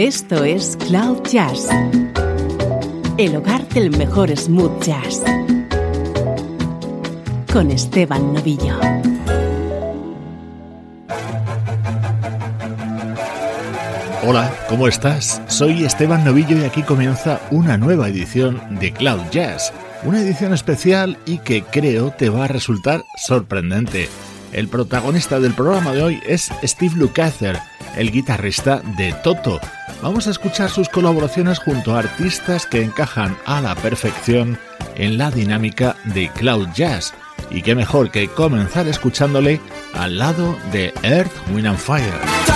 Esto es Cloud Jazz, el hogar del mejor smooth jazz, con Esteban Novillo. Hola, ¿cómo estás? Soy Esteban Novillo y aquí comienza una nueva edición de Cloud Jazz, una edición especial y que creo te va a resultar sorprendente. El protagonista del programa de hoy es Steve Lukather, el guitarrista de Toto. Vamos a escuchar sus colaboraciones junto a artistas que encajan a la perfección en la dinámica de Cloud Jazz. Y qué mejor que comenzar escuchándole al lado de Earth, Wind and Fire.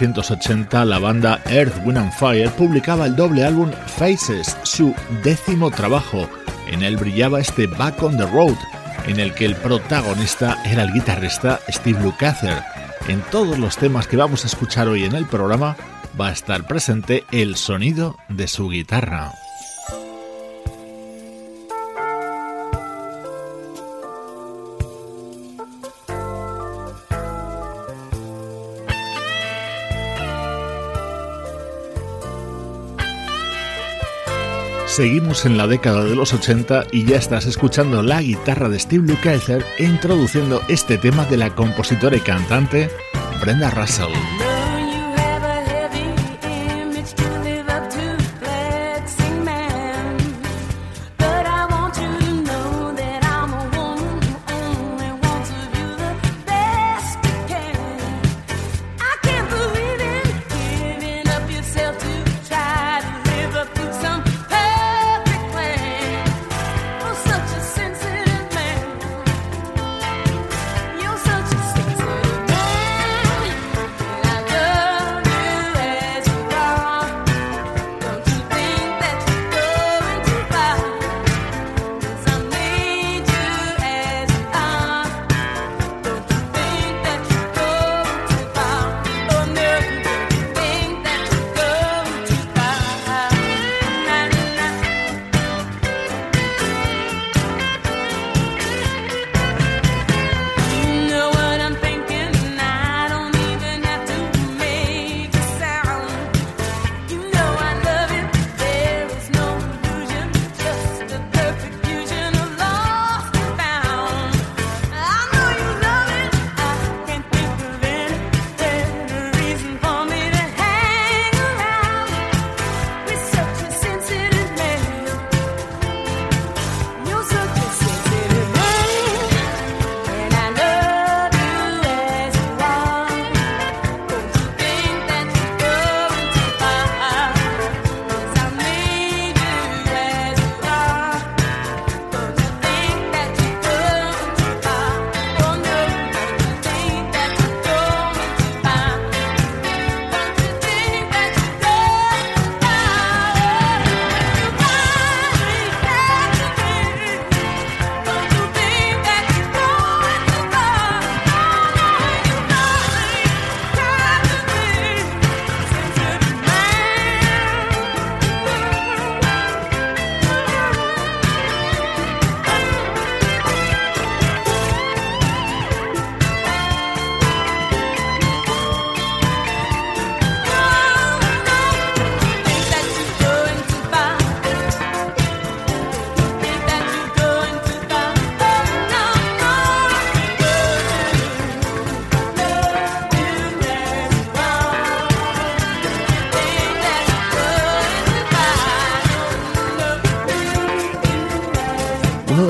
1980 la banda Earth, Wind and Fire publicaba el doble álbum Faces, su décimo trabajo. En él brillaba este Back on the Road, en el que el protagonista era el guitarrista Steve Lukather. En todos los temas que vamos a escuchar hoy en el programa va a estar presente el sonido de su guitarra. Seguimos en la década de los 80 y ya estás escuchando la guitarra de Steve Lukather introduciendo este tema de la compositora y cantante Brenda Russell.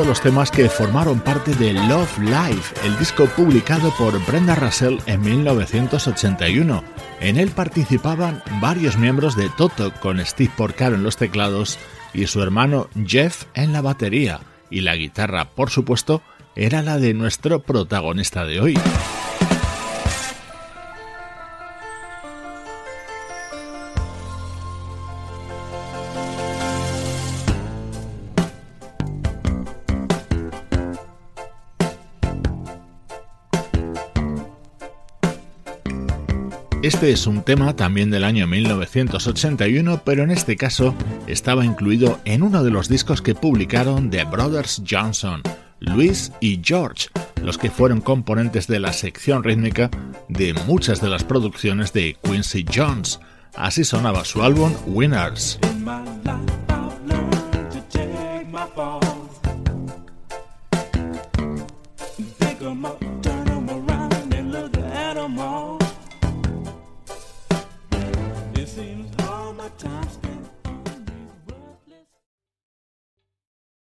Los temas que formaron parte de Love Life, el disco publicado por Brenda Russell en 1981. En él participaban varios miembros de Toto, con Steve Porcaro en los teclados y su hermano Jeff en la batería, y la guitarra, por supuesto, era la de nuestro protagonista de hoy. Este es un tema también del año 1981, pero en este caso estaba incluido en uno de los discos que publicaron The Brothers Johnson, Louis y George, los que fueron componentes de la sección rítmica de muchas de las producciones de Quincy Jones. Así sonaba su álbum Winners.